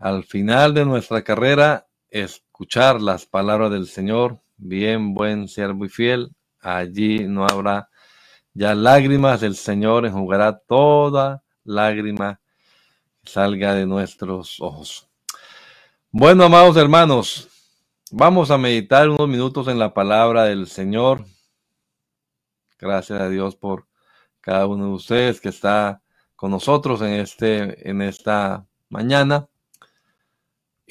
al final de nuestra carrera, escuchar las palabras del Señor, bien, buen siervo y fiel, allí no habrá ya lágrimas, el Señor enjugará toda lágrima que salga de nuestros ojos. Bueno, amados hermanos, vamos a meditar unos minutos en la palabra del Señor. Gracias a Dios por cada uno de ustedes que está con nosotros en, este, en esta mañana.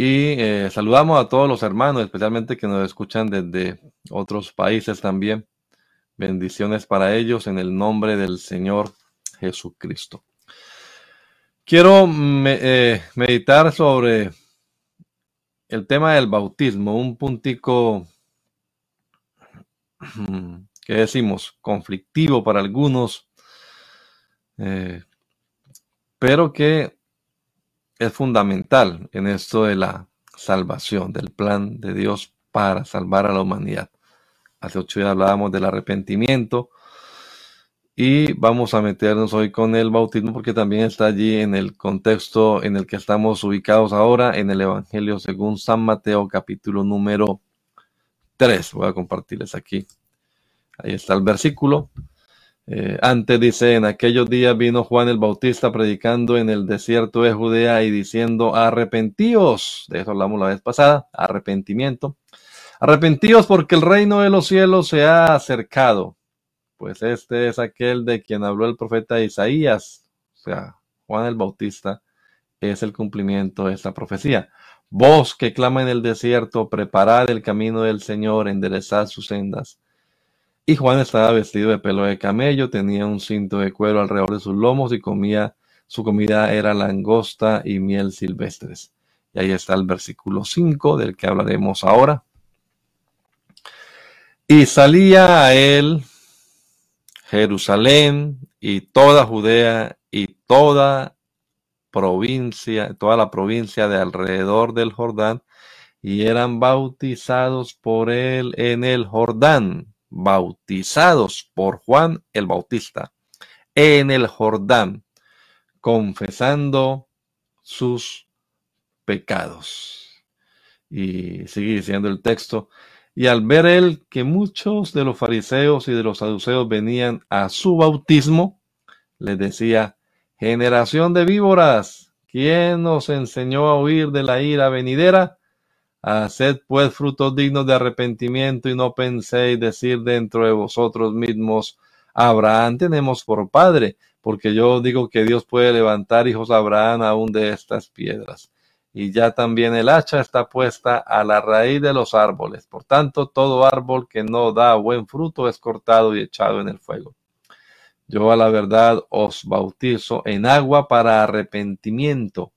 Y eh, saludamos a todos los hermanos, especialmente que nos escuchan desde otros países también. Bendiciones para ellos en el nombre del Señor Jesucristo. Quiero eh, meditar sobre el tema del bautismo, un puntico que decimos conflictivo para algunos, eh, pero que es fundamental en esto de la salvación, del plan de Dios para salvar a la humanidad. Hace ocho días hablábamos del arrepentimiento y vamos a meternos hoy con el bautismo porque también está allí en el contexto en el que estamos ubicados ahora en el Evangelio según San Mateo capítulo número 3. Voy a compartirles aquí. Ahí está el versículo. Eh, antes dice, en aquellos días vino Juan el Bautista predicando en el desierto de Judea y diciendo, arrepentíos. De eso hablamos la vez pasada, arrepentimiento. Arrepentíos porque el reino de los cielos se ha acercado, pues este es aquel de quien habló el profeta Isaías, o sea, Juan el Bautista, es el cumplimiento de esta profecía. Vos que clama en el desierto, preparad el camino del Señor, enderezad sus sendas. Y Juan estaba vestido de pelo de camello, tenía un cinto de cuero alrededor de sus lomos y comía, su comida era langosta y miel silvestres. Y ahí está el versículo 5 del que hablaremos ahora. Y salía a él Jerusalén y toda Judea y toda provincia, toda la provincia de alrededor del Jordán, y eran bautizados por él en el Jordán, bautizados por Juan el Bautista, en el Jordán, confesando sus pecados. Y sigue diciendo el texto, y al ver él que muchos de los fariseos y de los saduceos venían a su bautismo, les decía, generación de víboras, ¿quién os enseñó a huir de la ira venidera? Haced pues frutos dignos de arrepentimiento y no penséis decir dentro de vosotros mismos, Abraham tenemos por padre, porque yo digo que Dios puede levantar hijos a Abraham aún de estas piedras y ya también el hacha está puesta a la raíz de los árboles. Por tanto, todo árbol que no da buen fruto es cortado y echado en el fuego. Yo a la verdad os bautizo en agua para arrepentimiento,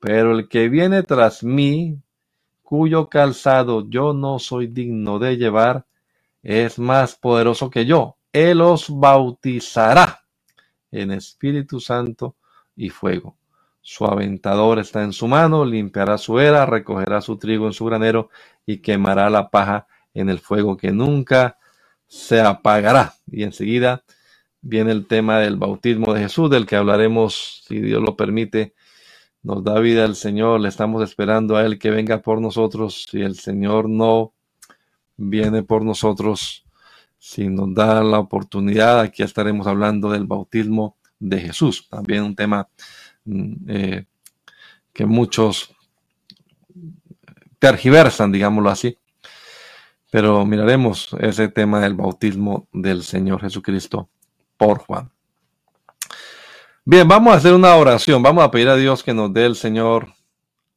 pero el que viene tras mí, cuyo calzado yo no soy digno de llevar, es más poderoso que yo. Él os bautizará en Espíritu Santo y fuego. Su aventador está en su mano, limpiará su era, recogerá su trigo en su granero y quemará la paja en el fuego que nunca se apagará. Y enseguida viene el tema del bautismo de Jesús, del que hablaremos, si Dios lo permite. Nos da vida el Señor, le estamos esperando a Él que venga por nosotros. Si el Señor no viene por nosotros, si nos da la oportunidad, aquí estaremos hablando del bautismo de Jesús. También un tema Mm, eh, que muchos tergiversan, digámoslo así. Pero miraremos ese tema del bautismo del Señor Jesucristo por Juan. Bien, vamos a hacer una oración. Vamos a pedir a Dios que nos dé el Señor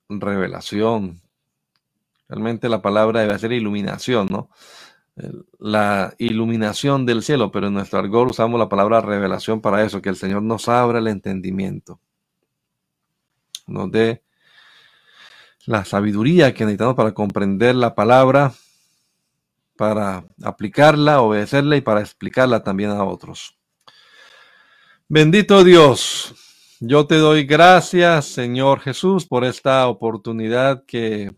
revelación. Realmente la palabra debe ser iluminación, ¿no? La iluminación del cielo, pero en nuestro argot usamos la palabra revelación para eso, que el Señor nos abra el entendimiento nos dé la sabiduría que necesitamos para comprender la palabra, para aplicarla, obedecerla y para explicarla también a otros. Bendito Dios, yo te doy gracias, Señor Jesús, por esta oportunidad que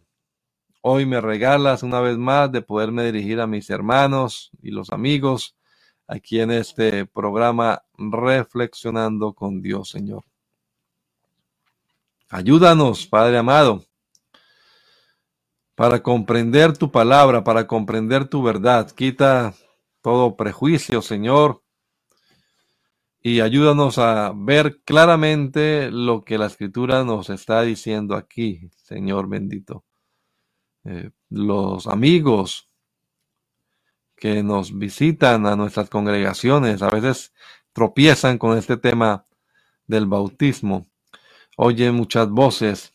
hoy me regalas una vez más de poderme dirigir a mis hermanos y los amigos aquí en este programa Reflexionando con Dios, Señor. Ayúdanos, Padre amado, para comprender tu palabra, para comprender tu verdad. Quita todo prejuicio, Señor, y ayúdanos a ver claramente lo que la escritura nos está diciendo aquí, Señor bendito. Eh, los amigos que nos visitan a nuestras congregaciones a veces tropiezan con este tema del bautismo. Oyen muchas voces,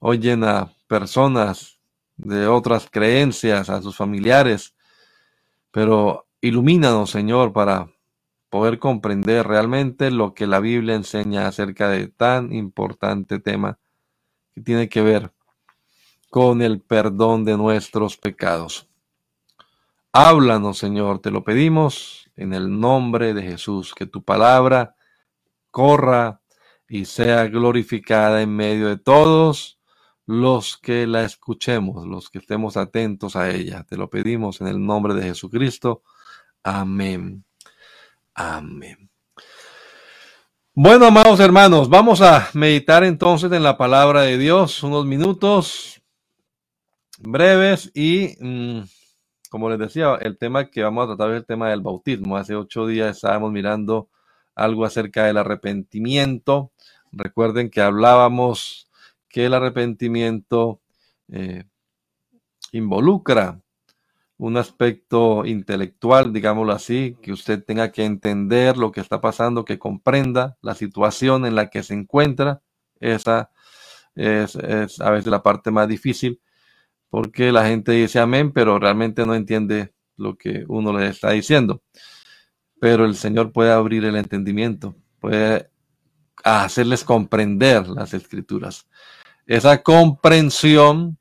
oyen a personas de otras creencias, a sus familiares, pero ilumínanos, Señor, para poder comprender realmente lo que la Biblia enseña acerca de tan importante tema que tiene que ver con el perdón de nuestros pecados. Háblanos, Señor, te lo pedimos en el nombre de Jesús, que tu palabra corra y sea glorificada en medio de todos los que la escuchemos, los que estemos atentos a ella. Te lo pedimos en el nombre de Jesucristo. Amén. Amén. Bueno, amados hermanos, vamos a meditar entonces en la palabra de Dios unos minutos breves y, mm, como les decía, el tema que vamos a tratar es el tema del bautismo. Hace ocho días estábamos mirando algo acerca del arrepentimiento. Recuerden que hablábamos que el arrepentimiento eh, involucra un aspecto intelectual, digámoslo así, que usted tenga que entender lo que está pasando, que comprenda la situación en la que se encuentra. Esa es, a veces la parte más difícil, porque la gente dice amén, pero realmente no entiende lo que uno le está diciendo. Pero el Señor puede abrir el entendimiento, puede hacerles comprender las escrituras. Esa comprensión,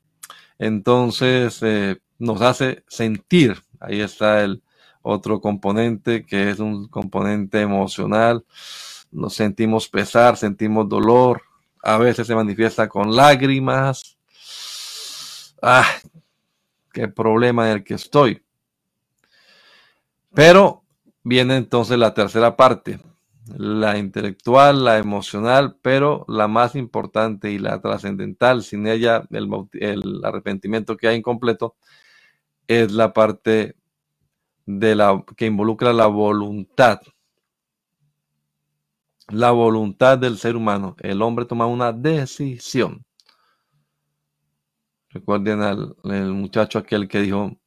entonces, eh, nos hace sentir. Ahí está el otro componente que es un componente emocional. Nos sentimos pesar, sentimos dolor. A veces se manifiesta con lágrimas. Ah, qué problema en el que estoy. Pero viene entonces la tercera parte, la intelectual, la emocional, pero la más importante y la trascendental, sin ella el, el, arrepentimiento queda incompleto, es la parte de la que involucra la voluntad. La voluntad del ser humano. El hombre toma una decisión. Recuerden al muchacho aquel que dijo,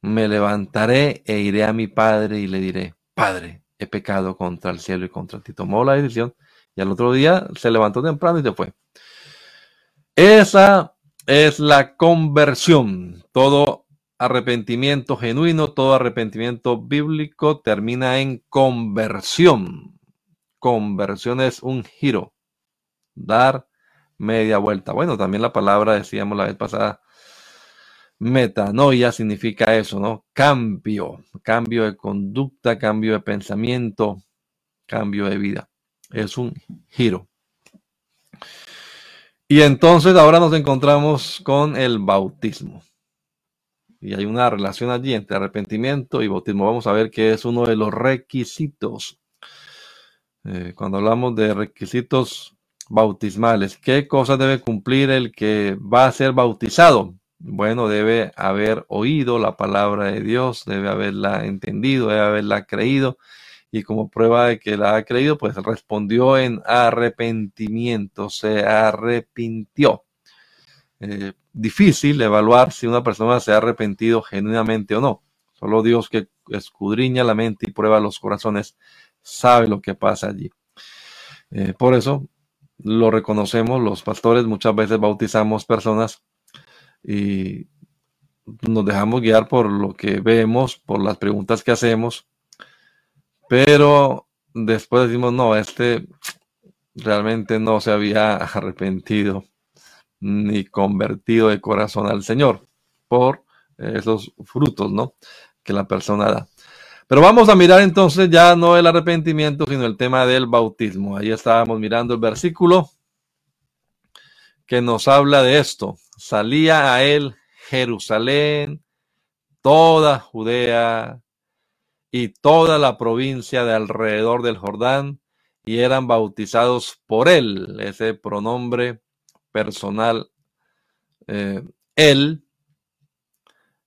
me levantaré e iré a mi padre y le diré, Padre, he pecado contra el cielo y contra ti. Tomó la decisión y al otro día se levantó temprano y se fue. Esa es la conversión. Todo arrepentimiento genuino, todo arrepentimiento bíblico termina en conversión. Conversión es un giro, dar media vuelta. Bueno, también la palabra, decíamos la vez pasada, metanoia significa eso, ¿no? Cambio, cambio de conducta, cambio de pensamiento, cambio de vida. Es un giro. Y entonces ahora nos encontramos con el bautismo y hay una relación allí entre arrepentimiento y bautismo. Vamos a ver que es uno de los requisitos. Eh, cuando hablamos de requisitos bautismales, ¿qué cosas debe cumplir el que va a ser bautizado? Bueno, debe haber oído la palabra de Dios, debe haberla entendido, debe haberla creído. Y como prueba de que la ha creído, pues respondió en arrepentimiento, se arrepintió. Eh, difícil evaluar si una persona se ha arrepentido genuinamente o no. Solo Dios que escudriña la mente y prueba los corazones sabe lo que pasa allí. Eh, por eso lo reconocemos, los pastores muchas veces bautizamos personas y nos dejamos guiar por lo que vemos, por las preguntas que hacemos, pero después decimos, no, este realmente no se había arrepentido ni convertido de corazón al Señor por esos frutos, ¿no? Que la persona da. Pero vamos a mirar entonces ya no el arrepentimiento, sino el tema del bautismo. Ahí estábamos mirando el versículo que nos habla de esto. Salía a él Jerusalén, toda Judea y toda la provincia de alrededor del Jordán, y eran bautizados por él, ese pronombre personal, eh, él,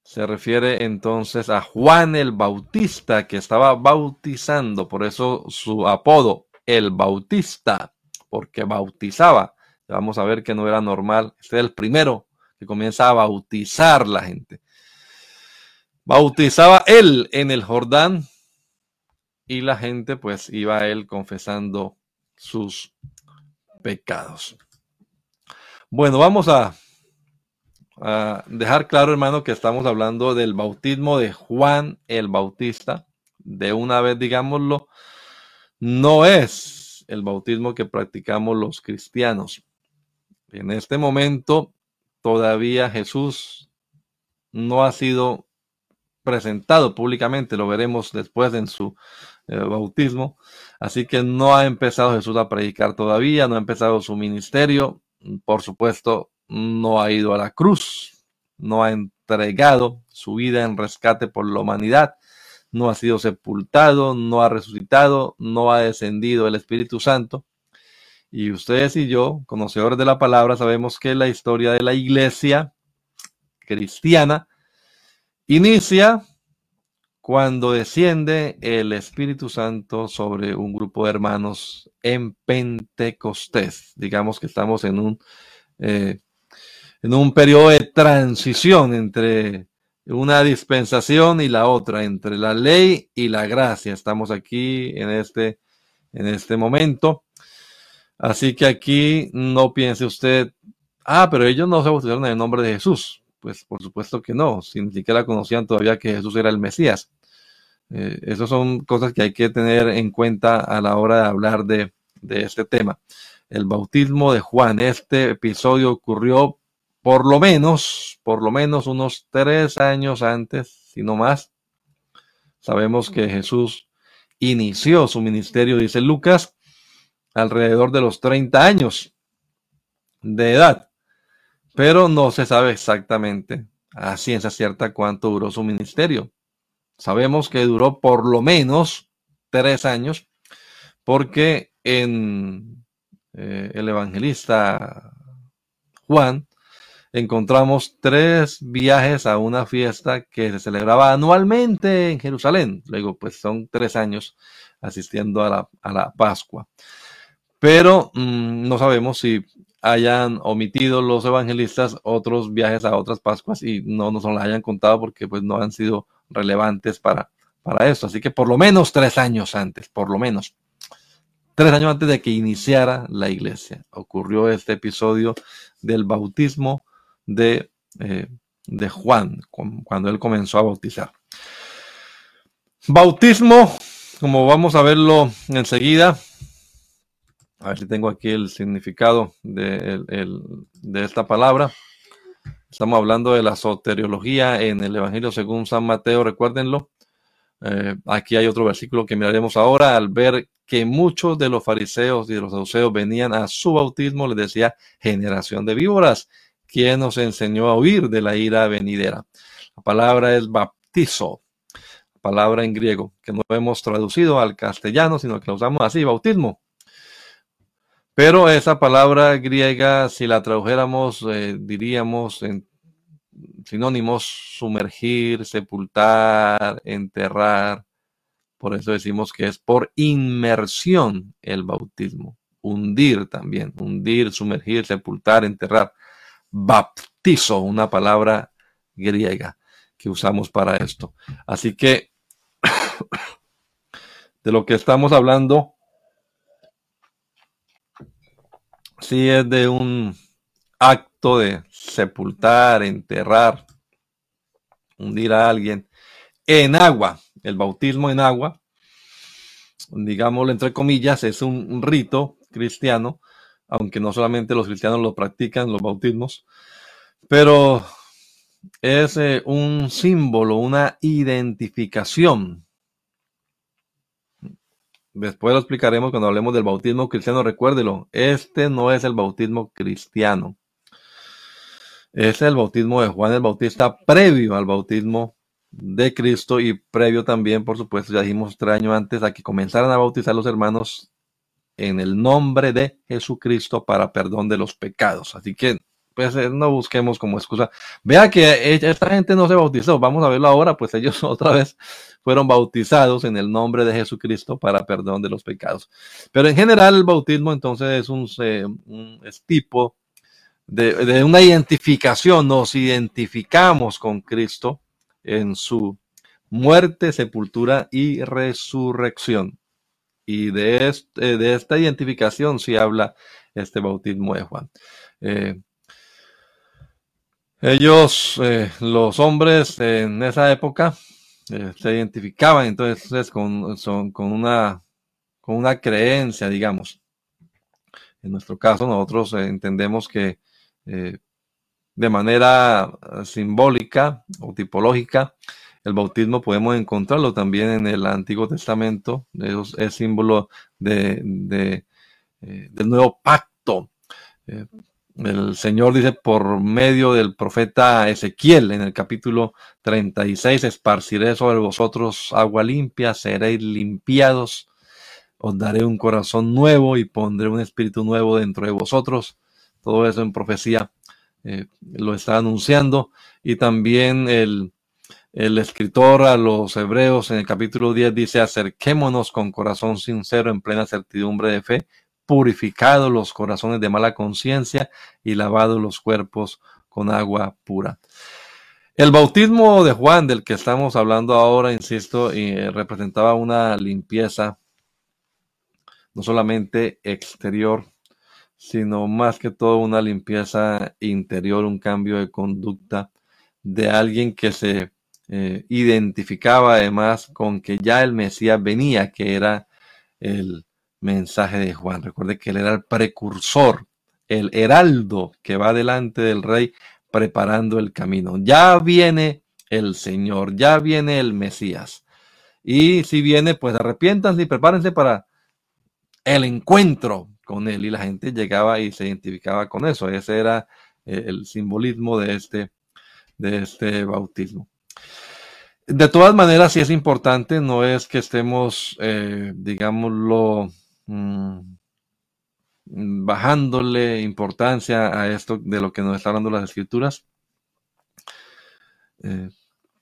se refiere entonces a Juan el Bautista que estaba bautizando, por eso su apodo, el Bautista, porque bautizaba. Vamos a ver que no era normal. Este es el primero que comienza a bautizar la gente. Bautizaba él en el Jordán y la gente pues iba él confesando sus pecados. Bueno, vamos a dejar claro, hermano, que estamos hablando del bautismo de Juan el Bautista. De una vez, digámoslo, no es el bautismo que practicamos los cristianos. En este momento, todavía Jesús no ha sido presentado públicamente, lo veremos después en su eh, bautismo. Así que no ha empezado Jesús a predicar todavía, no ha empezado su ministerio. Por supuesto, no ha ido a la cruz, no ha entregado su vida en rescate por la humanidad, no ha sido sepultado, no ha resucitado, no ha descendido el Espíritu Santo. Y ustedes y yo, conocedores de la palabra, sabemos que la historia de la iglesia cristiana inicia cuando desciende el Espíritu Santo sobre un grupo de hermanos en Pentecostés. Digamos que estamos en un eh, en un periodo de transición entre una dispensación y la otra, entre la ley y la gracia. Estamos aquí en este, en este momento. Así que aquí no piense usted, ah, pero ellos no se bautizaron en el nombre de Jesús. Pues por supuesto que no, sin siquiera conocían todavía que Jesús era el Mesías. Eh, esas son cosas que hay que tener en cuenta a la hora de hablar de, de este tema. El bautismo de Juan, este episodio ocurrió por lo menos, por lo menos unos tres años antes, si no más, sabemos que Jesús inició su ministerio, dice Lucas, alrededor de los 30 años de edad, pero no se sabe exactamente a ciencia cierta cuánto duró su ministerio. Sabemos que duró por lo menos tres años, porque en eh, el evangelista Juan encontramos tres viajes a una fiesta que se celebraba anualmente en Jerusalén. Luego, pues son tres años asistiendo a la, a la Pascua. Pero mm, no sabemos si hayan omitido los evangelistas otros viajes a otras Pascuas y no nos lo hayan contado porque pues no han sido relevantes para, para esto. Así que por lo menos tres años antes, por lo menos. Tres años antes de que iniciara la iglesia, ocurrió este episodio del bautismo de, eh, de Juan, cuando él comenzó a bautizar. Bautismo, como vamos a verlo enseguida, a ver si tengo aquí el significado de, de, esta palabra. Estamos hablando de la soteriología en el Evangelio según San Mateo, recuérdenlo. Eh, aquí hay otro versículo que miraremos ahora. Al ver que muchos de los fariseos y de los saduceos venían a su bautismo, les decía generación de víboras quien nos enseñó a huir de la ira venidera. La palabra es baptizo, palabra en griego, que no hemos traducido al castellano, sino que la usamos así, bautismo. Pero esa palabra griega, si la tradujéramos, eh, diríamos en sinónimos, sumergir, sepultar, enterrar. Por eso decimos que es por inmersión el bautismo. Hundir también, hundir, sumergir, sepultar, enterrar baptizo, una palabra griega que usamos para esto. Así que de lo que estamos hablando, si es de un acto de sepultar, enterrar, hundir a alguien en agua, el bautismo en agua, digámoslo entre comillas, es un rito cristiano aunque no solamente los cristianos lo practican, los bautismos, pero es eh, un símbolo, una identificación. Después lo explicaremos cuando hablemos del bautismo cristiano, recuérdelo, este no es el bautismo cristiano. Es el bautismo de Juan el Bautista previo al bautismo de Cristo y previo también, por supuesto, ya dijimos tres años antes a que comenzaran a bautizar los hermanos en el nombre de Jesucristo para perdón de los pecados. Así que pues eh, no busquemos como excusa. Vea que esta gente no se bautizó, vamos a verlo ahora, pues ellos otra vez fueron bautizados en el nombre de Jesucristo para perdón de los pecados. Pero en general el bautismo entonces es un, tipo de, una identificación, nos identificamos con Cristo en su muerte, sepultura y resurrección. Y de, este, esta identificación sí habla este bautismo de Juan. Eh, ellos, eh, los hombres en esa época, eh, se identificaban entonces con, con, una, con una creencia, digamos. En nuestro caso, nosotros entendemos que de manera simbólica o tipológica, el bautismo podemos encontrarlo también en el Antiguo Testamento, es, símbolo de, eh, del nuevo pacto. Eh, el Señor dice por medio del profeta Ezequiel en el capítulo 36, esparciré sobre vosotros agua limpia, seréis limpiados, os daré un corazón nuevo y pondré un espíritu nuevo dentro de vosotros. Todo eso en profecía eh, lo está anunciando. Y también el, el escritor a los hebreos en el capítulo 10 dice, acerquémonos con corazón sincero en plena certidumbre de fe, purificados los corazones de mala conciencia y lavados los cuerpos con agua pura. El bautismo de Juan, del que estamos hablando ahora, insisto, eh, representaba una limpieza, no solamente exterior, sino más que todo una limpieza interior, un cambio de conducta de alguien que se eh, identificaba además con que ya el Mesías venía, que era el mensaje de Juan. Recuerde que él era el precursor, el heraldo que va delante del rey preparando el camino. Ya viene el Señor, ya viene el Mesías. Y si viene, pues arrepiéntanse y prepárense para el encuentro con él. Y la gente llegaba y se identificaba con eso. Ese era eh, el simbolismo de este, de este bautismo. De todas maneras, sí es importante, no es que estemos, eh, digámoslo, mm, bajándole importancia a esto de lo que nos está hablando las escrituras, eh,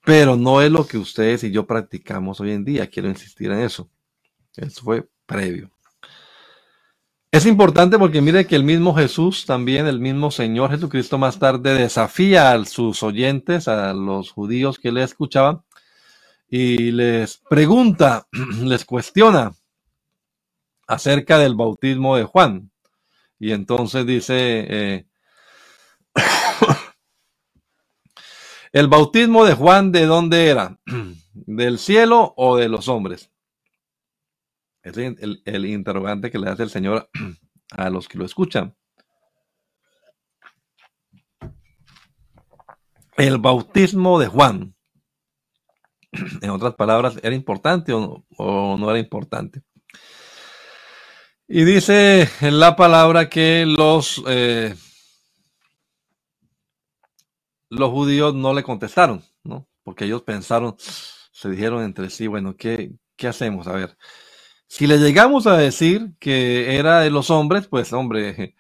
pero no es lo que ustedes y yo practicamos hoy en día, quiero insistir en eso. Eso fue previo. Es importante porque mire que el mismo Jesús, también el mismo Señor Jesucristo más tarde desafía a sus oyentes, a los judíos que le escuchaban, y les pregunta, les cuestiona acerca del bautismo de Juan. Y entonces dice, eh, ¿el bautismo de Juan de dónde era? ¿Del cielo o de los hombres? Es el, el interrogante que le hace el Señor a los que lo escuchan. El bautismo de Juan en otras palabras, ¿era importante o no, era importante? Y dice en la palabra que los, eh, los judíos no le contestaron, ¿no? Porque ellos pensaron, se dijeron entre sí, bueno, ¿qué, ¿qué hacemos? A ver, si le llegamos a decir que era de los hombres, pues hombre,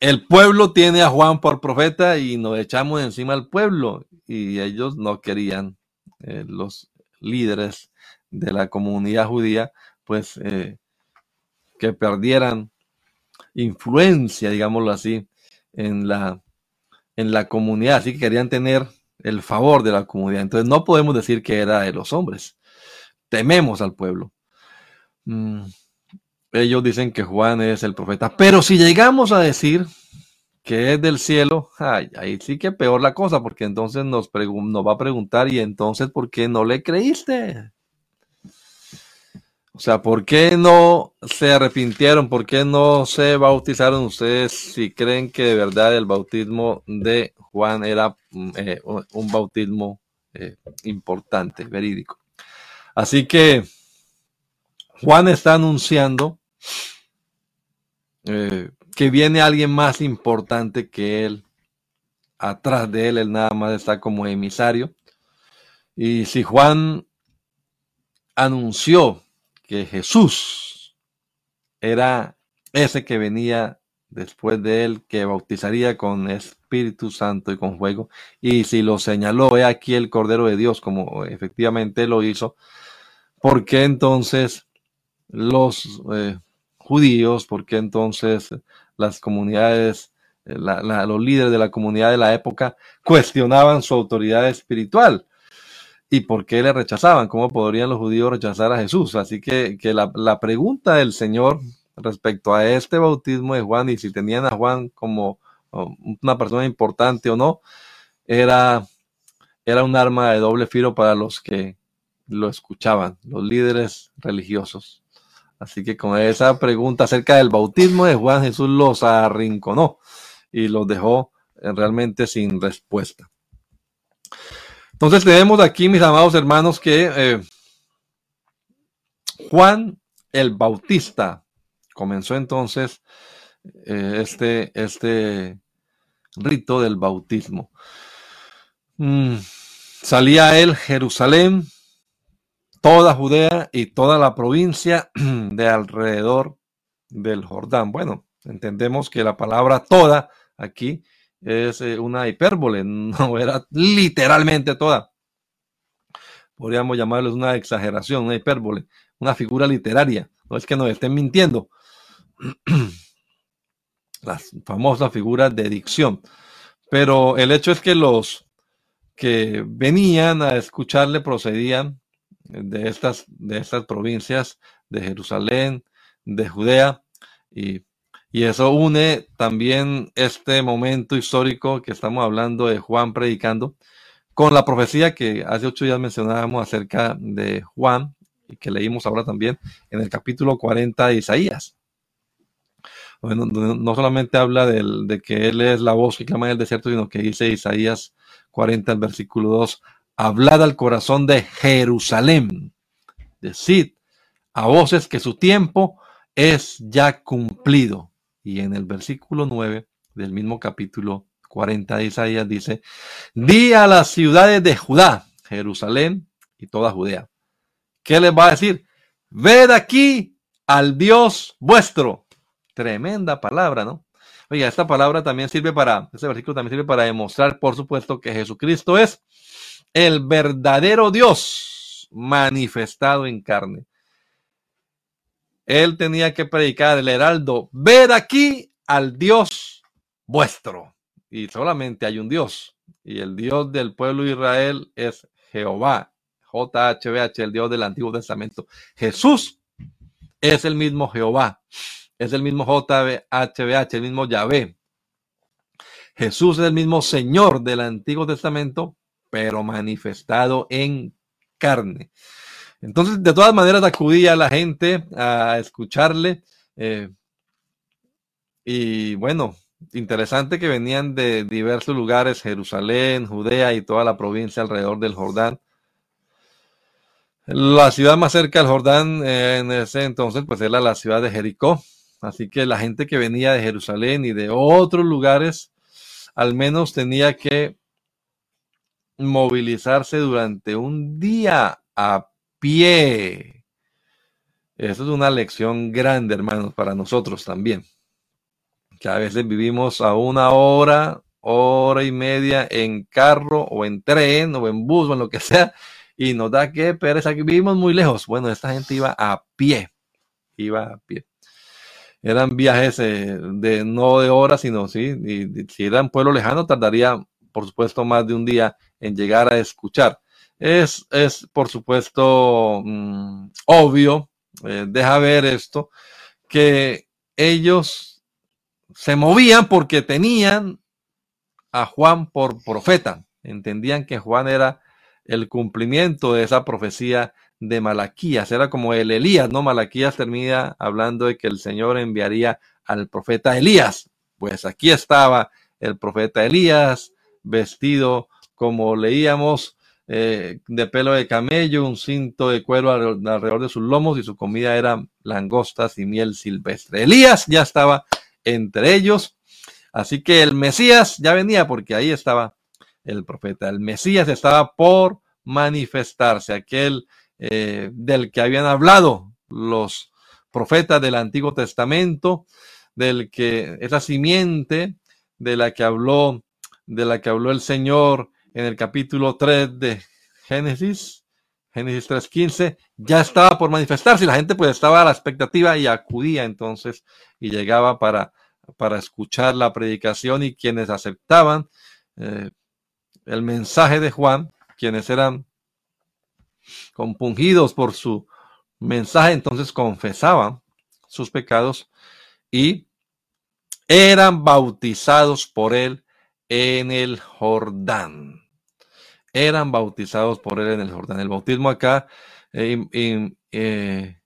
el pueblo tiene a Juan por profeta y nos echamos encima al pueblo y ellos no querían, eh, los líderes de la comunidad judía, pues eh, que perdieran influencia, digámoslo así, en la, en la comunidad, así que querían tener el favor de la comunidad. Entonces no podemos decir que era de los hombres, tememos al pueblo. Mm, ellos dicen que Juan es el profeta, pero si llegamos a decir que es del cielo, ahí sí que peor la cosa, porque entonces nos va a preguntar, ¿y entonces por qué no le creíste? Sea, ¿por qué no se arrepintieron? ¿Por qué no se bautizaron ustedes si creen que de verdad el bautismo de Juan era mm, eh, un bautismo eh, importante, verídico? Así que Juan está anunciando eh, que viene alguien más importante que él. Atrás de él, él nada más está como emisario. Y si Juan anunció que Jesús era ese que venía después de él, que bautizaría con Espíritu Santo y con fuego. Y si lo señaló, he aquí el Cordero de Dios, como efectivamente lo hizo, ¿por qué entonces los eh, judíos, por qué entonces las comunidades, eh, los líderes de la comunidad de la época cuestionaban su autoridad espiritual? ¿Y por qué le rechazaban? ¿Cómo podrían los judíos rechazar a Jesús? Así que, la pregunta del Señor respecto a este bautismo de Juan y si tenían a Juan como una persona importante o no, era, era un arma de doble filo para los que lo escuchaban, los líderes religiosos. Así que con esa pregunta acerca del bautismo de Juan, Jesús los arrinconó y los dejó eh, realmente sin respuesta. Entonces tenemos aquí, mis amados hermanos, que eh, Juan el Bautista comenzó entonces eh, este, este rito del bautismo. Mm, salía él Jerusalén, toda Judea y toda la provincia de alrededor del Jordán. Bueno, entendemos que la palabra toda aquí es eh, una hipérbole, no era literalmente toda. Podríamos llamarlo una exageración, una hipérbole, una figura literaria. No es que nos estén mintiendo. Las famosas figuras de dicción. Pero el hecho es que los que venían a escucharle procedían de estas, de estas provincias de Jerusalén, de Judea, y y eso une también este momento histórico que estamos hablando de Juan predicando con la profecía que hace ocho días mencionábamos acerca de Juan y que leímos ahora también en el capítulo 40 de Isaías. Bueno, no solamente habla de que Él es la voz que clama en el desierto, sino que dice Isaías 40, el versículo 2, hablad al corazón de Jerusalén, decid a voces que su tiempo es ya cumplido y en el versículo 9 del mismo capítulo 40 de Isaías dice, di a las ciudades de Judá, Jerusalén y toda Judea. ¿Qué les va a decir? Ved aquí al Dios vuestro. Tremenda palabra, ¿no? Oiga, esta palabra también sirve para, este versículo también sirve para demostrar, por supuesto, que Jesucristo es el verdadero Dios manifestado en carne él tenía que predicar el heraldo, ved aquí al Dios vuestro. Y solamente hay un Dios. Y el Dios del pueblo de Israel es Jehová, JHBH, el Dios del Antiguo Testamento. Jesús es el mismo Jehová, es el mismo JHBH, el mismo Yahvé. Jesús es el mismo Señor del Antiguo Testamento, pero manifestado en carne. Entonces, de todas maneras, acudía la gente a escucharle. Eh, y bueno, interesante que venían de diversos lugares, Jerusalén, Judea y toda la provincia alrededor del Jordán. La ciudad más cerca del Jordán eh, en ese entonces, pues era la ciudad de Jericó. Así que la gente que venía de Jerusalén y de otros lugares, al menos tenía que movilizarse durante un día a pie. Eso es una lección grande, hermanos, para nosotros también. Que a veces vivimos a una hora, hora y media en carro o en tren o en bus o en lo que sea y nos da que pereza que vivimos muy lejos. Bueno, esta gente iba a pie, iba a pie. Eran viajes eh, de no de horas, sino sí, y, si eran pueblo lejano tardaría, por supuesto, más de un día en llegar a escuchar es, es por supuesto, mm, obvio, eh, deja ver esto, que ellos se movían porque tenían a Juan por profeta. Entendían que Juan era el cumplimiento de esa profecía de Malaquías. Era como el Elías, ¿no? Malaquías termina hablando de que el Señor enviaría al profeta Elías. Pues aquí estaba el profeta Elías, vestido como leíamos eh, de pelo de camello, un cinto de cuero alrededor de sus lomos y su comida era langostas y miel silvestre. Elías ya estaba entre ellos, así que el Mesías ya venía porque ahí estaba el profeta. El Mesías estaba por manifestarse, aquel eh, del que habían hablado los profeta del Antiguo Testamento, del que esa simiente de la que habló, de la que habló el Señor en el capítulo 3 de Génesis, Génesis 3.15, ya estaba por manifestarse y la gente pues estaba a la expectativa y acudía entonces y llegaba para, para escuchar la predicación y quienes aceptaban eh, el mensaje de Juan, quienes eran compungidos por su mensaje, entonces confesaban sus pecados y eran bautizados por él en el Jordán. Eran bautizados por él en el Jordán. El bautismo acá eh, eh,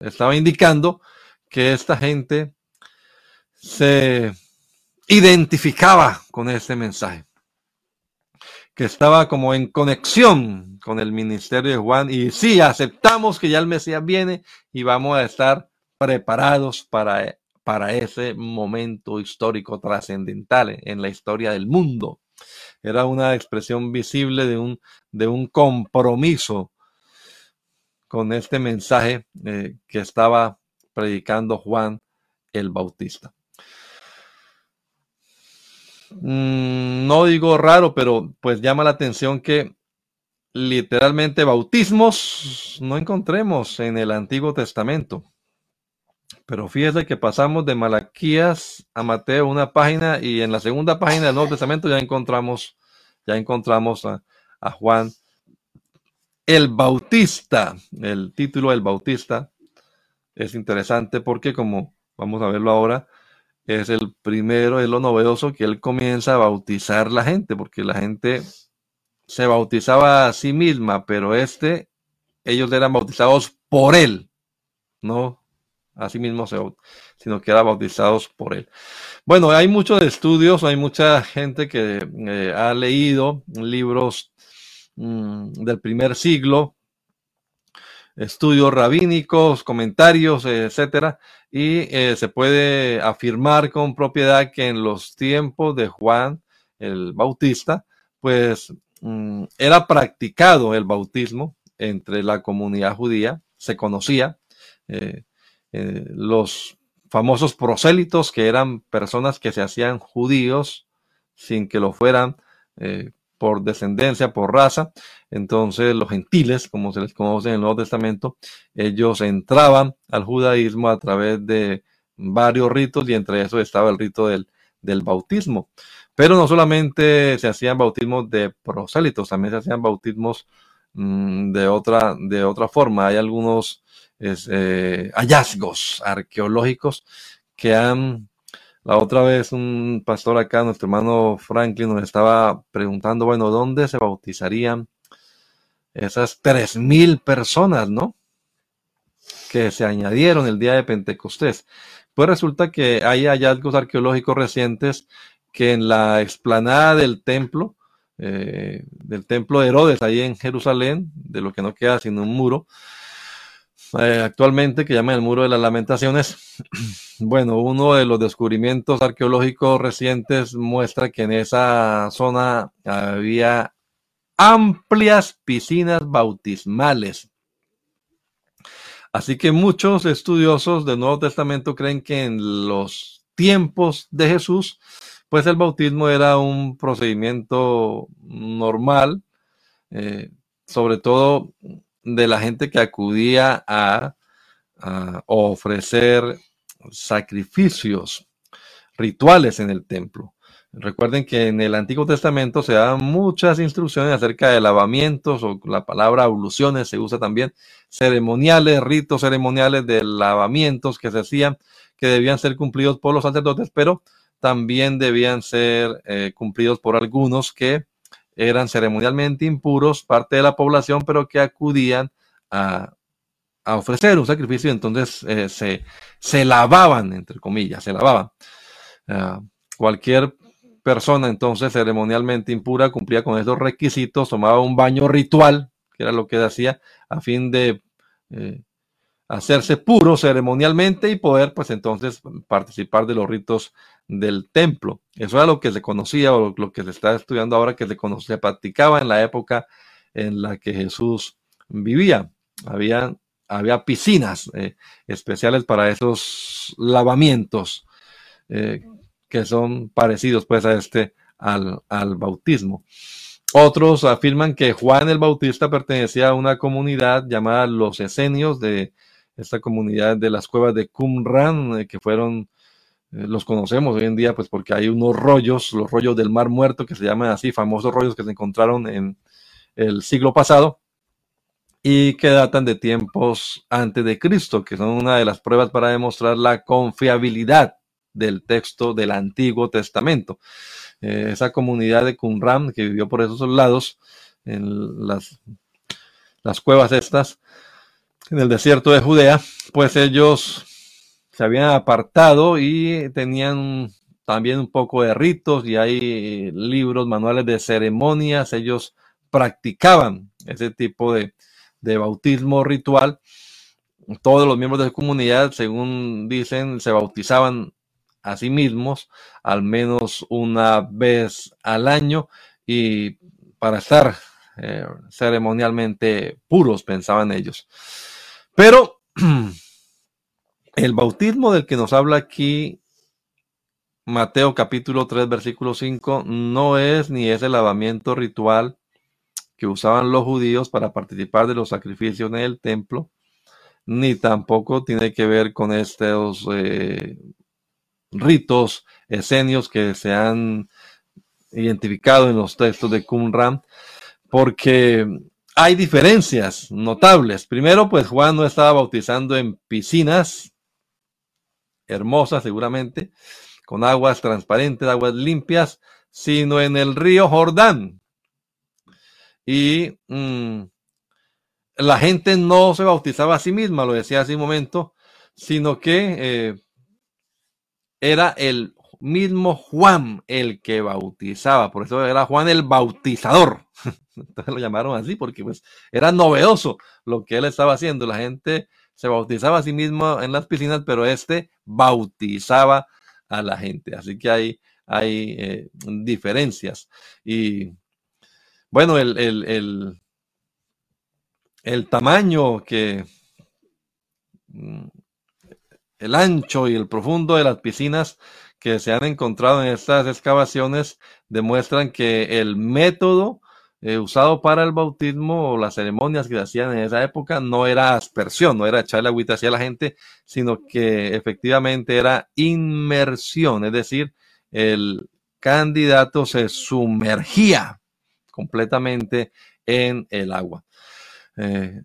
estaba indicando que esta gente se identificaba con este mensaje que estaba como en conexión con el ministerio de Juan y sí, aceptamos que ya el Mesías viene y vamos a estar preparados para, para ese momento histórico trascendental en la historia del mundo. Era una expresión visible de un, de un compromiso con este mensaje eh, que estaba predicando Juan el Bautista. Mm, no digo raro, pero pues llama la atención que literalmente bautismos no encontremos en el Antiguo Testamento. Pero fíjese que pasamos de Malaquías a Mateo una página y en la segunda página del Nuevo Testamento ya encontramos, ya encontramos a, a Juan el Bautista. El título del Bautista es interesante porque como vamos a verlo ahora, es el primero, es lo novedoso que él comienza a bautizar la gente, porque la gente se bautizaba a sí misma, pero este, ellos eran bautizados por él, no a sí mismos, sino que eran bautizados por él. Bueno, hay muchos estudios, hay mucha gente que eh, ha leído libros mm, del primer siglo, estudios rabínicos, comentarios, etcétera, y eh, se puede afirmar con propiedad que en los tiempos de Juan el Bautista, pues mm, era practicado el bautismo entre la comunidad judía, se conocía eh, eh, los famosos prosélitos, que eran personas que se hacían judíos sin que lo fueran por descendencia, por raza. Entonces los gentiles, como se les conoce en el Nuevo Testamento, ellos entraban al judaísmo a través de varios ritos y entre eso estaba el rito del, bautismo. Pero no solamente se hacían bautismos de prosélitos, también se hacían bautismos mm, de, otra, de otra forma. Hay algunos eh, hallazgos arqueológicos que han la otra vez un pastor acá, nuestro hermano Franklin, nos estaba preguntando, bueno, ¿dónde se bautizarían esas tres mil personas, no? Que se añadieron el día de Pentecostés. Pues resulta que hay hallazgos arqueológicos recientes que en la explanada del templo, eh, del templo de Herodes, ahí en Jerusalén, de lo que no queda sino un muro, eh, actualmente que llaman el Muro de las Lamentaciones. Bueno, uno de los descubrimientos arqueológicos recientes muestra que en esa zona había amplias piscinas bautismales. Así que muchos estudiosos del Nuevo Testamento creen que en los tiempos de Jesús, pues el bautismo era un procedimiento normal, eh, sobre todo de la gente que acudía a, ofrecer sacrificios rituales en el templo. Recuerden que en el Antiguo Testamento se dan muchas instrucciones acerca de lavamientos o la palabra abluciones se usa también, ceremoniales, ritos ceremoniales de lavamientos que se hacían, que debían ser cumplidos por los sacerdotes, pero también debían ser eh, cumplidos por algunos que eran ceremonialmente impuros, parte de la población, pero que acudían a, ofrecer un sacrificio, entonces eh, se, se, lavaban, entre comillas, se lavaban. Ah, cualquier persona entonces ceremonialmente impura cumplía con esos requisitos, tomaba un baño ritual, que era lo que hacía, a fin de eh, hacerse puro ceremonialmente y poder pues entonces participar de los ritos del templo. Eso era lo que se conocía o lo que se está estudiando ahora que se, conocía, practicaba en la época en la que Jesús vivía. Había había piscinas eh, especiales para esos lavamientos eh, que son parecidos pues a este al, al, bautismo. Otros afirman que Juan el Bautista pertenecía a una comunidad llamada los Esenios de esta comunidad de las cuevas de Qumran que fueron los conocemos hoy en día pues porque hay unos rollos, los rollos del Mar Muerto que se llaman así, famosos rollos que se encontraron en el siglo pasado y que datan de tiempos antes de Cristo, que son una de las pruebas para demostrar la confiabilidad del texto del Antiguo Testamento. Eh, esa comunidad de Qumran que vivió por esos lados, en las, las cuevas estas, en el desierto de Judea, pues ellos se habían apartado y tenían también un poco de ritos y hay libros, manuales de ceremonias, ellos practicaban ese tipo de, de bautismo ritual. Todos los miembros de la comunidad, según dicen, se bautizaban a sí mismos al menos una vez al año y para estar eh, ceremonialmente puros, pensaban ellos. Pero el bautismo del que nos habla aquí Mateo capítulo 3 versículo 5 no es ni es el lavamiento ritual que usaban los judíos para participar de los sacrificios en el templo, ni tampoco tiene que ver con estos eh, ritos esenios que se han identificado en los textos de Qumran, porque hay diferencias notables. Primero, pues Juan no estaba bautizando en piscinas hermosas seguramente, con aguas transparentes, aguas limpias, sino en el río Jordán, y mm, la gente no se bautizaba a sí misma, lo decía hace un momento, sino que eh, era el mismo Juan el que bautizaba, por eso era Juan el bautizador. Entonces lo llamaron así porque pues era novedoso lo que él estaba haciendo. La gente se bautizaba a sí mismo en las piscinas, pero este bautizaba a la gente. Así que hay, hay eh, diferencias. Y bueno, el, el, el, tamaño que mm, el ancho y el profundo de las piscinas que se han encontrado en estas excavaciones demuestran que el método eh, usado para el bautismo o las ceremonias que se hacían en esa época no era aspersión, no era echarle agüita hacia la gente, sino que efectivamente era inmersión, es decir, el candidato se sumergía completamente en el agua. Eh,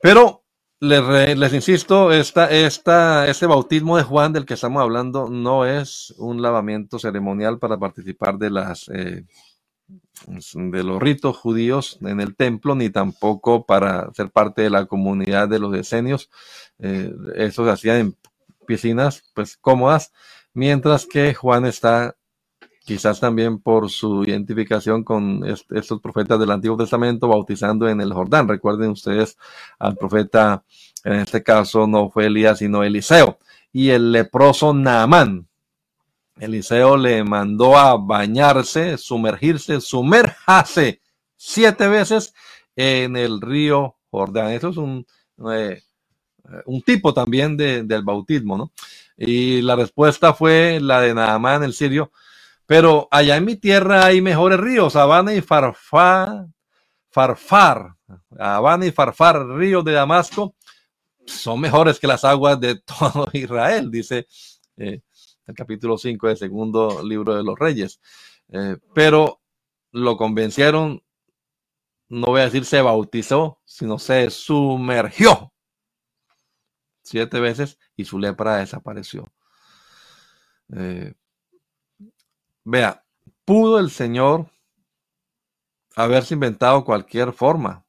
pero les, insisto, esta, esta, este bautismo de Juan del que estamos hablando no es un lavamiento ceremonial para participar de las eh, de los ritos judíos en el templo, ni tampoco para ser parte de la comunidad de los decenios. Eh, eso se hacía en piscinas pues cómodas, mientras que Juan está quizás también por su identificación con estos profetas del Antiguo Testamento, bautizando en el Jordán. Recuerden ustedes al profeta, en este caso no fue Elías, sino Eliseo. Y el leproso Naamán. Eliseo le mandó a bañarse, sumergirse, sumérjase siete veces en el río Jordán. Eso es un, eh, un tipo también del bautismo, ¿no? Y la respuesta fue la de Naamán, el sirio, pero allá en mi tierra hay mejores ríos, Habana y Farfar, Farfar, Habana y Farfar, ríos de Damasco, son mejores que las aguas de todo Israel, dice eh, el capítulo 5 del segundo libro de los reyes. Eh, pero lo convencieron, no voy a decir se bautizó, sino se sumergió siete veces y su lepra desapareció. Eh, Vea, pudo el Señor haberse inventado cualquier forma,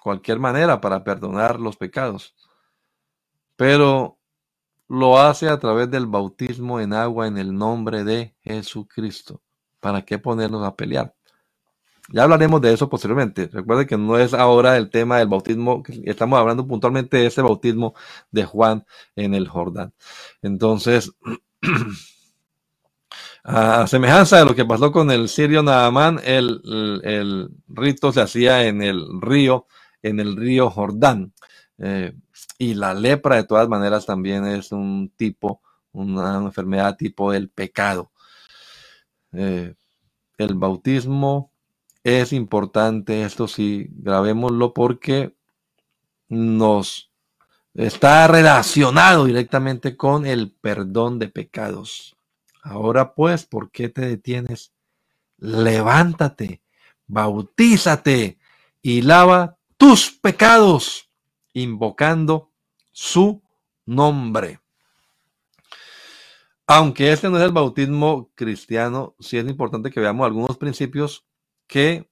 cualquier manera para perdonar los pecados, pero lo hace a través del bautismo en agua en el nombre de Jesucristo. ¿Para qué ponernos a pelear? Ya hablaremos de eso posteriormente. Recuerde que no es ahora el tema del bautismo, estamos hablando puntualmente de ese bautismo de Juan en el Jordán. Entonces, A semejanza de lo que pasó con el sirio Naamán, el, rito se hacía en el río, en el río Jordán. Eh, y la lepra de todas maneras también es un tipo, una enfermedad tipo del pecado. Eh, el bautismo es importante, esto sí, grabémoslo porque nos está relacionado directamente con el perdón de pecados. Ahora pues, ¿por qué te detienes? Levántate, bautízate y lava tus pecados, invocando su nombre. Aunque este no es el bautismo cristiano, sí es importante que veamos algunos principios que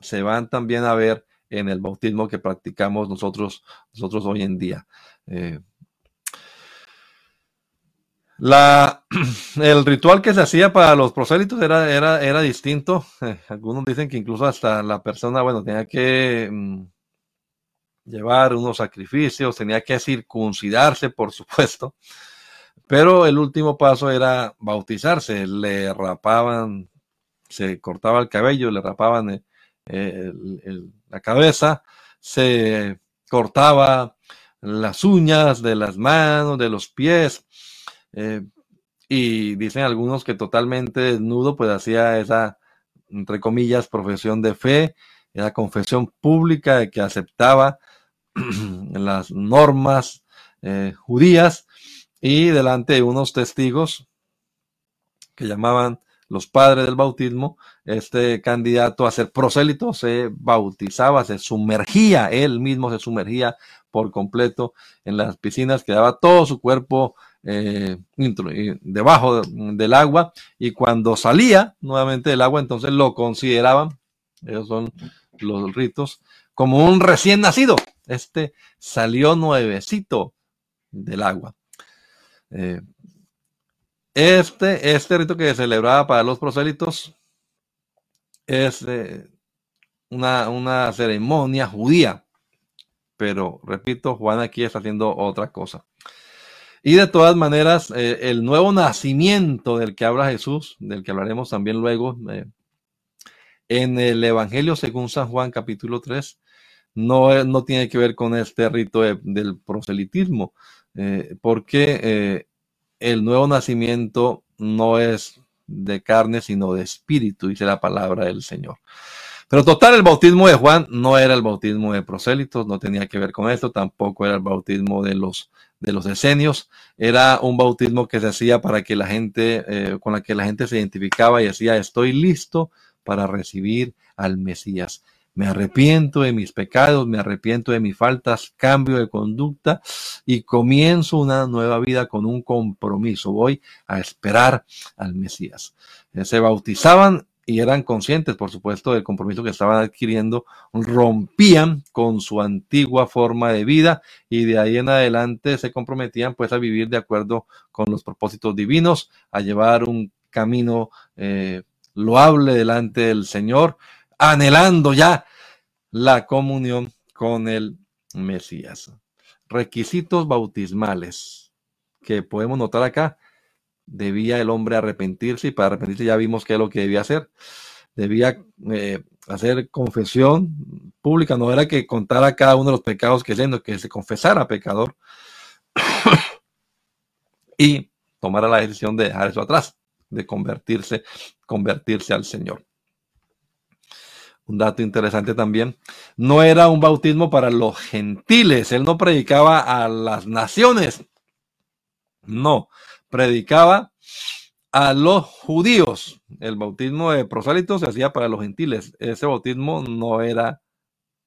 se van también a ver en el bautismo que practicamos nosotros, nosotros hoy en día. Eh, la, el ritual que se hacía para los prosélitos era, era, era distinto. Eh, algunos dicen que incluso hasta la persona, bueno, tenía que mm, llevar unos sacrificios, tenía que circuncidarse, por supuesto. Pero el último paso era bautizarse. Le rapaban, se cortaba el cabello, le rapaban eh, la cabeza, se cortaba las uñas de las manos, de los pies. Eh, y dicen algunos que totalmente desnudo, pues hacía esa, entre comillas, profesión de fe, esa confesión pública de que aceptaba las normas judías y delante de unos testigos que llamaban los padres del bautismo, este candidato a ser prosélito se bautizaba, se sumergía, él mismo se sumergía por completo en las piscinas, quedaba todo su cuerpo eh, debajo del agua y cuando salía nuevamente del agua, entonces lo consideraban, esos son los ritos, como un recién nacido. Este salió nuevecito del agua. Eh, este, este rito que se celebraba para los prosélitos es eh, una, una, ceremonia judía. Pero, repito, Juan aquí está haciendo otra cosa. Y de todas maneras, eh, el nuevo nacimiento del que habla Jesús, del que hablaremos también luego, en el Evangelio según San Juan capítulo 3, no, no tiene que ver con este rito del proselitismo, eh, porque eh, el nuevo nacimiento no es de carne, sino de espíritu, dice la palabra del Señor. Pero total, el bautismo de Juan no era el bautismo de prosélitos, no tenía que ver con esto, tampoco era el bautismo de los, de los esenios, era un bautismo que se hacía para que la gente, eh, con la que la gente se identificaba y decía, estoy listo para recibir al Mesías me arrepiento de mis pecados, me arrepiento de mis faltas, cambio de conducta y comienzo una nueva vida con un compromiso. Voy a esperar al Mesías. Eh, se bautizaban y eran conscientes, por supuesto, del compromiso que estaban adquiriendo, rompían con su antigua forma de vida y de ahí en adelante se comprometían pues a vivir de acuerdo con los propósitos divinos, a llevar un camino eh, loable delante del Señor, anhelando ya la comunión con el Mesías. Requisitos bautismales que podemos notar acá. Debía el hombre arrepentirse y para arrepentirse ya vimos qué es lo que debía hacer. Debía eh, hacer confesión pública, no era que contara cada uno de los pecados que siendo que se confesara pecador y tomara la decisión de dejar eso atrás, de convertirse, convertirse al Señor un dato interesante también, no era un bautismo para los gentiles, él no predicaba a las naciones, no, predicaba a los judíos. El bautismo de prosélitos se hacía para los gentiles, ese bautismo no era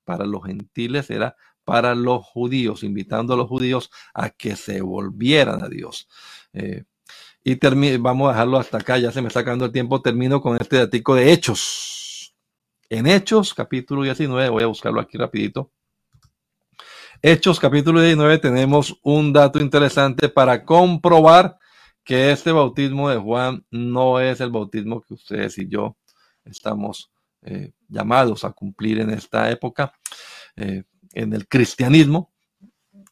para los gentiles, era para los judíos, invitando a los judíos a que se volvieran a Dios. Eh, y vamos a dejarlo hasta acá, ya se me está acabando el tiempo, termino con este datico de hechos. En Hechos, capítulo 19, voy a buscarlo aquí rapidito. Hechos, capítulo 19, tenemos un dato interesante para comprobar que este bautismo de Juan no es el bautismo que ustedes y yo estamos eh, llamados a cumplir en esta época, eh, en el cristianismo,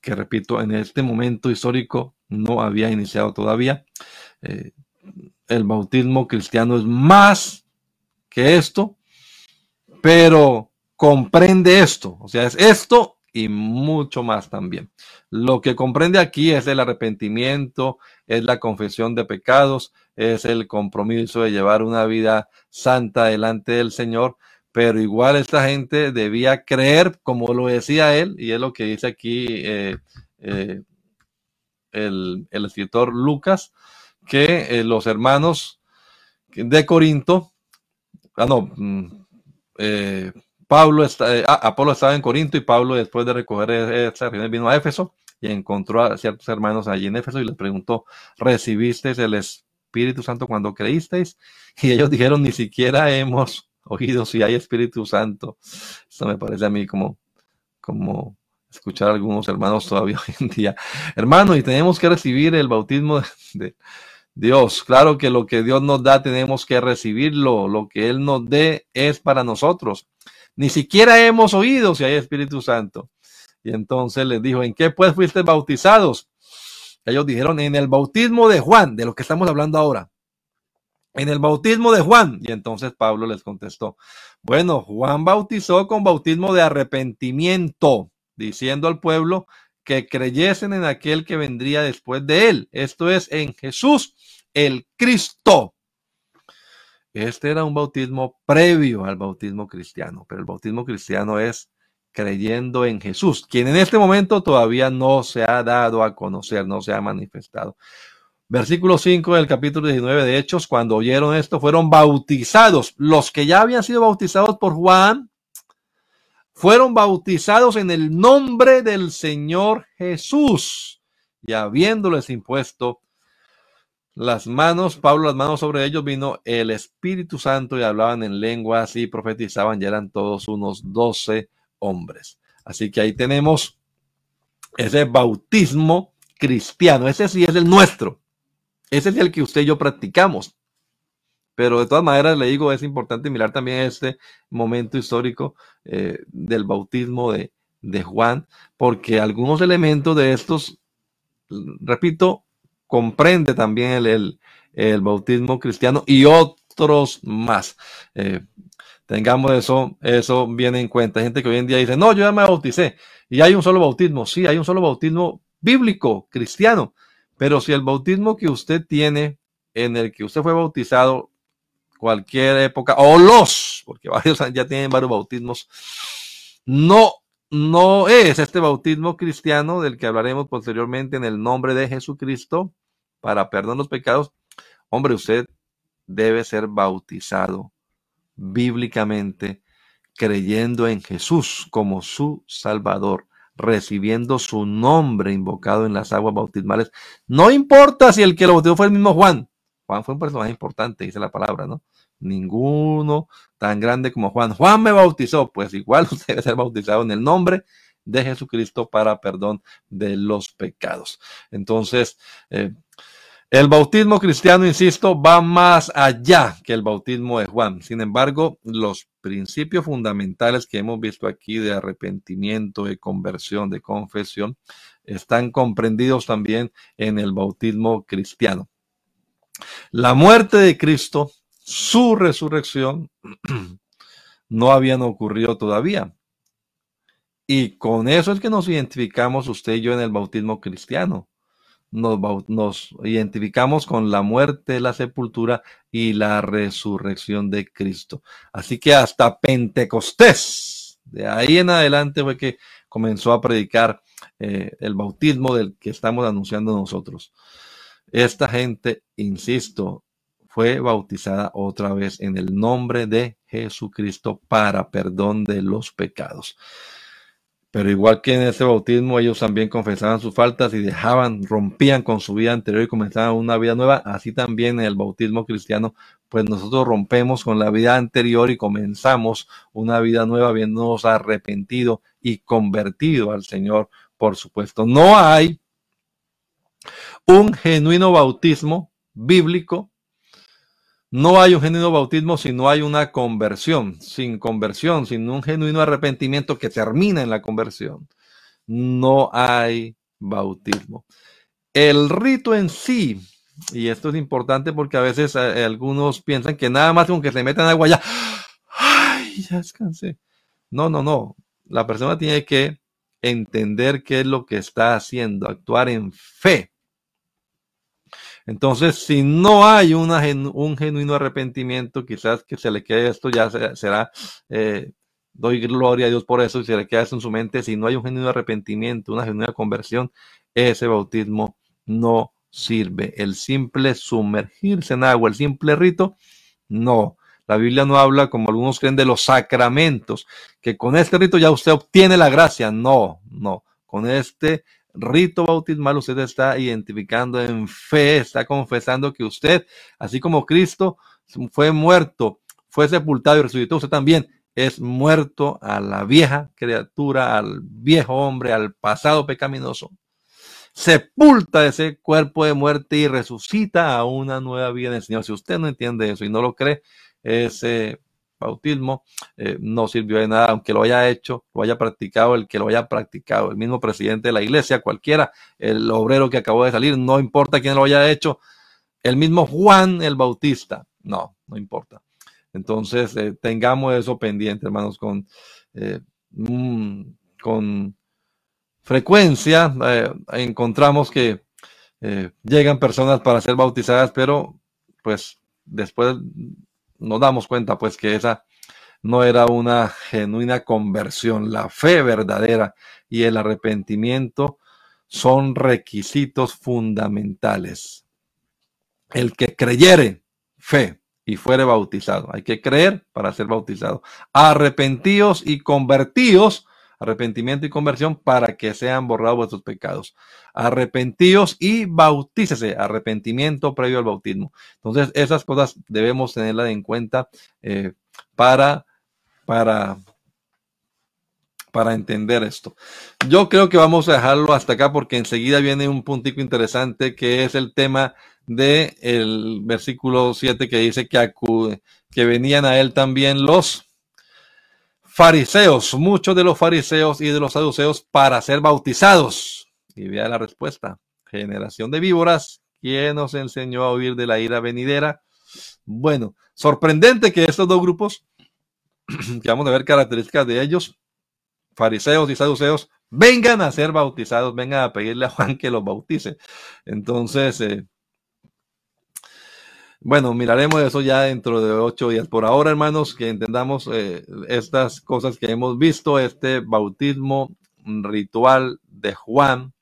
que repito, en este momento histórico no había iniciado todavía. Eh, el bautismo cristiano es más que esto, pero comprende esto. O sea, es esto y mucho más también. Lo que comprende aquí es el arrepentimiento, es la confesión de pecados, es el compromiso de llevar una vida santa delante del Señor, pero igual esta gente debía creer, como lo decía él, y es lo que dice aquí eh, eh, el, escritor Lucas, que eh, los hermanos de Corinto, ah, no, mm, Pablo está, eh, ah, Apolo estaba en Corinto y Pablo después de recoger e-, esa reunión vino a Éfeso y encontró a ciertos hermanos allí en Éfeso y les preguntó, ¿recibisteis el Espíritu Santo cuando creísteis? Y ellos dijeron, ni siquiera hemos oído si hay Espíritu Santo. Esto me parece a mí como, como escuchar a algunos hermanos todavía hoy en día. Hermano, y tenemos que recibir el bautismo de, Dios. Claro que lo que Dios nos da tenemos que recibirlo. Lo que Él nos dé es para nosotros. Ni siquiera hemos oído si hay Espíritu Santo. Y entonces les dijo, ¿en qué pues fuiste bautizados? Ellos dijeron, en el bautismo de Juan, de lo que estamos hablando ahora. En el bautismo de Juan. Y entonces Pablo les contestó, bueno, Juan bautizó con bautismo de arrepentimiento, diciendo al pueblo que creyesen en aquel que vendría después de él. Esto es en Jesús, el Cristo. Este era un bautismo previo al bautismo cristiano, pero el bautismo cristiano es creyendo en Jesús, quien en este momento todavía no se ha dado a conocer, no se ha manifestado. Versículo 5 del capítulo 19 de Hechos, cuando oyeron esto, fueron bautizados. Los que ya habían sido bautizados por Juan, fueron bautizados en el nombre del Señor Jesús y habiéndoles impuesto las manos, Pablo, las manos sobre ellos vino el Espíritu Santo y hablaban en lenguas y profetizaban, ya eran todos unos doce hombres. Así que ahí tenemos ese bautismo cristiano, ese sí es el nuestro, ese es el que usted y yo practicamos. Pero de todas maneras, le digo, es importante mirar también este momento histórico eh, del bautismo de, de Juan, porque algunos elementos de estos, repito, comprende también el, bautismo cristiano y otros más. Eh, tengamos eso, eso bien en cuenta. Hay gente que hoy en día dice, no, yo ya me bauticé y hay un solo bautismo. Sí, hay un solo bautismo bíblico, cristiano. Pero si el bautismo que usted tiene, en el que usted fue bautizado, cualquier época, o los, porque varios ya tienen varios bautismos, no no es este bautismo cristiano del que hablaremos posteriormente en el nombre de Jesucristo para perdón los pecados. Hombre, usted debe ser bautizado bíblicamente creyendo en Jesús como su Salvador, recibiendo su nombre invocado en las aguas bautismales. No importa si el que lo bautizó fue el mismo Juan. Juan fue un personaje importante, dice la palabra, ¿no? Ninguno tan grande como Juan. Juan me bautizó, pues igual usted debe ser bautizado en el nombre de Jesucristo para perdón de los pecados. Entonces, eh, el bautismo cristiano, insisto, va más allá que el bautismo de Juan. Sin embargo, los principios fundamentales que hemos visto aquí de arrepentimiento, de conversión, de confesión, están comprendidos también en el bautismo cristiano. La muerte de Cristo su resurrección no habían ocurrido todavía. Y con eso es que nos identificamos usted y yo en el bautismo cristiano. Nos, identificamos con la muerte, la sepultura y la resurrección de Cristo. Así que hasta Pentecostés, de ahí en adelante fue que comenzó a predicar eh, el bautismo del que estamos anunciando nosotros. Esta gente, insisto, fue bautizada otra vez en el nombre de Jesucristo para perdón de los pecados. Pero igual que en ese bautismo ellos también confesaban sus faltas y dejaban, rompían con su vida anterior y comenzaban una vida nueva, así también en el bautismo cristiano, pues nosotros rompemos con la vida anterior y comenzamos una vida nueva habiéndonos arrepentido y convertido al Señor, por supuesto. No hay un genuino bautismo bíblico no hay un genuino bautismo si no hay una conversión. Sin conversión, sin un genuino arrepentimiento que termina en la conversión, no hay bautismo. El rito en sí, y esto es importante porque a veces eh, algunos piensan que nada más con que se metan agua ya, ay, ya descansé. No, no, no. La persona tiene que entender qué es lo que está haciendo, actuar en fe. Entonces, si no hay un genuino arrepentimiento, quizás que se le quede esto, ya será, eh, doy gloria a Dios por eso, y se le queda eso en su mente, si no hay un genuino arrepentimiento, una genuina conversión, ese bautismo no sirve. El simple sumergirse en agua, el simple rito, no. La Biblia no habla como algunos creen de los sacramentos, que con este rito ya usted obtiene la gracia. No, no. Con este rito bautismal usted está identificando en fe, está confesando que usted, así como Cristo fue muerto, fue sepultado y resucitó, usted también es muerto a la vieja criatura, al viejo hombre, al pasado pecaminoso sepulta ese cuerpo de muerte y resucita a una nueva vida en el Señor. Si usted no entiende eso y no lo cree, ese bautismo eh, no sirvió de nada, aunque lo haya hecho, lo haya practicado, el que lo haya practicado, el mismo presidente de la iglesia, cualquiera, el obrero que acabó de salir, no importa quién lo haya hecho, el mismo Juan el Bautista, no, no importa. Entonces, eh, tengamos eso pendiente, hermanos, con, eh, mm, con frecuencia encontramos que llegan personas para ser bautizadas, pero pues después nos damos cuenta pues que esa no era una genuina conversión. La fe verdadera y el arrepentimiento son requisitos fundamentales. El que creyere, fe, y fuere bautizado. Hay que creer para ser bautizado. Arrepentíos y convertíos arrepentimiento y conversión para que sean borrados vuestros pecados. Arrepentíos y bautícese, arrepentimiento previo al bautismo. Entonces, esas cosas debemos tenerlas en cuenta eh, para, para, para entender esto. Yo creo que vamos a dejarlo hasta acá porque enseguida viene un puntico interesante que es el tema del el versículo 7 que dice que, acude, que venían a él también los fariseos, muchos de los fariseos y de los saduceos para ser bautizados. Y vea la respuesta. Generación de víboras, ¿quién nos enseñó a huir de la ira venidera? Bueno, sorprendente que estos dos grupos, que vamos a ver características de ellos, fariseos y saduceos, vengan a ser bautizados, vengan a pedirle a Juan que los bautice. Entonces, eh, bueno, miraremos eso ya dentro de ocho días. Por ahora, hermanos, que entendamos eh, estas cosas que hemos visto, este bautismo ritual de Juan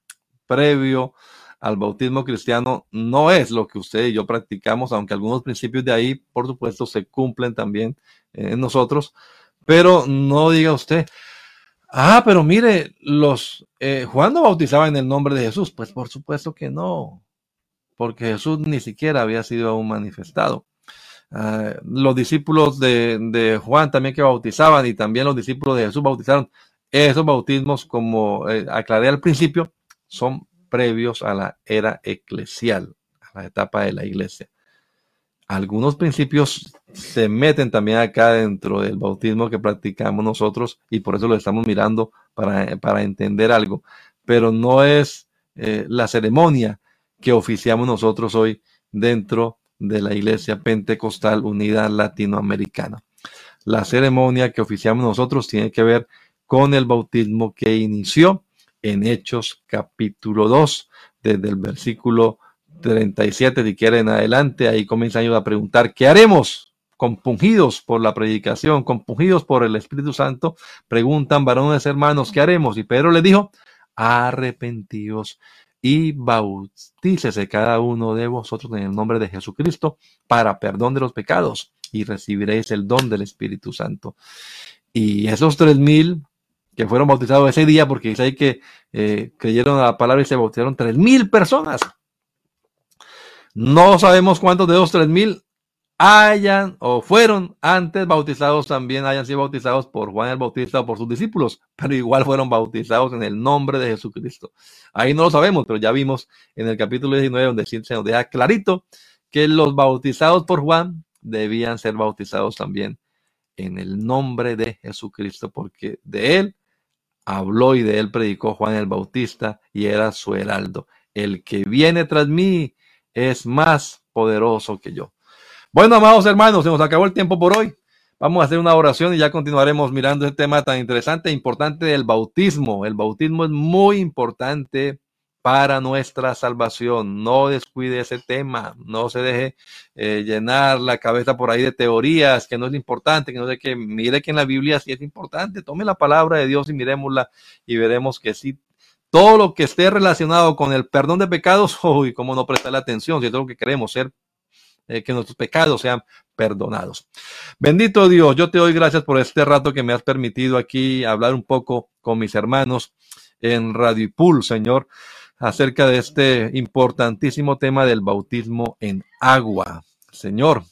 previo al bautismo cristiano no es lo que usted y yo practicamos, aunque algunos principios de ahí, por supuesto, se cumplen también en nosotros. Pero no diga usted, ah, pero mire, los eh, Juan no bautizaba en el nombre de Jesús. Pues por supuesto que no porque Jesús ni siquiera había sido aún manifestado. Ah, los discípulos de, Juan también que bautizaban y también los discípulos de Jesús bautizaron. Esos bautismos, como eh, aclaré al principio, son previos a la era eclesial, a la etapa de la iglesia. Algunos principios se meten también acá dentro del bautismo que practicamos nosotros y por eso lo estamos mirando para, entender algo, pero no es eh, la ceremonia que oficiamos nosotros hoy dentro de la Iglesia Pentecostal Unida Latinoamericana. La ceremonia que oficiamos nosotros tiene que ver con el bautismo que inició en Hechos capítulo 2, desde el versículo 37, si quieren adelante, ahí comienzan a preguntar, ¿qué haremos? Compungidos por la predicación, compungidos por el Espíritu Santo, preguntan varones hermanos, ¿qué haremos? Y Pedro les dijo, arrepentidos y bautícese cada uno de vosotros en el nombre de Jesucristo para perdón de los pecados y recibiréis el don del Espíritu Santo. Y esos tres mil que fueron bautizados ese día, porque dice que eh, creyeron a la palabra y se bautizaron tres mil personas. No sabemos cuántos de esos tres mil hayan o fueron antes bautizados también, hayan sido bautizados por Juan el Bautista o por sus discípulos, pero igual fueron bautizados en el nombre de Jesucristo. Ahí no lo sabemos, pero ya vimos en el capítulo 19 donde se nos deja clarito que los bautizados por Juan debían ser bautizados también en el nombre de Jesucristo, porque de él habló y de él predicó Juan el Bautista y era su heraldo. El que viene tras mí es más poderoso que yo. Bueno, amados hermanos, se nos acabó el tiempo por hoy. Vamos a hacer una oración y ya continuaremos mirando este tema tan interesante e importante del bautismo. El bautismo es muy importante para nuestra salvación. No descuide ese tema, no se deje eh, llenar la cabeza por ahí de teorías, que no es importante, que no sé qué. Mire que en la Biblia sí es importante. Tome la palabra de Dios y miremosla y veremos que sí. Todo lo que esté relacionado con el perdón de pecados, uy, cómo no prestarle atención, si es lo que queremos, ser eh, que nuestros pecados sean perdonados. Bendito Dios, yo te doy gracias por este rato que me has permitido aquí hablar un poco con mis hermanos en Radio Pool, Señor, acerca de este importantísimo tema del bautismo en agua. Señor,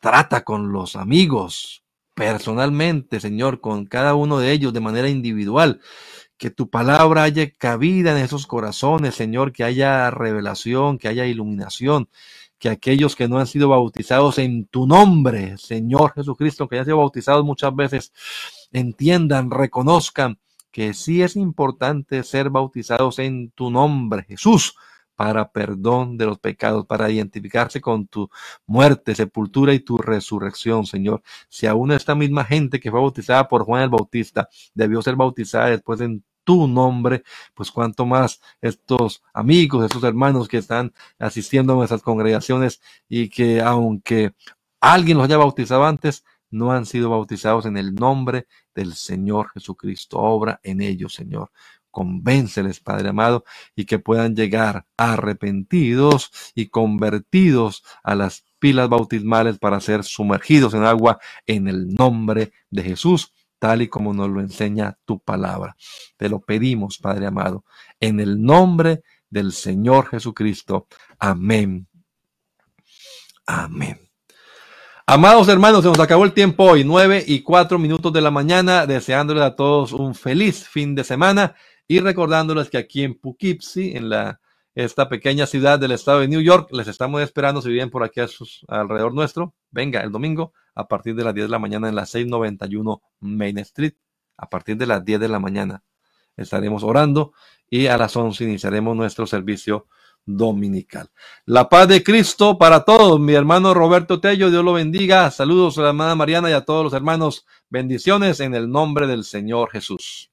trata con los amigos personalmente, Señor, con cada uno de ellos de manera individual. Que tu palabra haya cabida en esos corazones, Señor, que haya revelación, que haya iluminación, que aquellos que no han sido bautizados en tu nombre, Señor Jesucristo, que hayan sido bautizados muchas veces, entiendan, reconozcan que sí es importante ser bautizados en tu nombre, Jesús, para perdón de los pecados, para identificarse con tu muerte, sepultura y tu resurrección, Señor. Si aún esta misma gente que fue bautizada por Juan el Bautista debió ser bautizada después en tu nombre, pues cuanto más estos amigos, estos hermanos que están asistiendo a nuestras congregaciones y que aunque alguien los haya bautizado antes, no han sido bautizados en el nombre del Señor Jesucristo. Obra en ellos, Señor. Convénceles, Padre amado, y que puedan llegar arrepentidos y convertidos a las pilas bautismales para ser sumergidos en agua en el nombre de Jesús tal y como nos lo enseña tu palabra. Te lo pedimos, Padre amado, en el nombre del Señor Jesucristo. Amén. Amén. Amados hermanos, se nos acabó el tiempo hoy, nueve y cuatro minutos de la mañana, deseándoles a todos un feliz fin de semana y recordándoles que aquí en Poughkeepsie, en la, esta pequeña ciudad del estado de New York, les estamos esperando si viven por aquí alrededor nuestro. Venga el domingo a partir de las 10 de la mañana en la 691 Main Street. A partir de las 10 de la mañana estaremos orando y a las 11 iniciaremos nuestro servicio dominical. La paz de Cristo para todos. Mi hermano Roberto Tello, Dios lo bendiga. Saludos a la hermana Mariana y a todos los hermanos. Bendiciones en el nombre del Señor Jesús.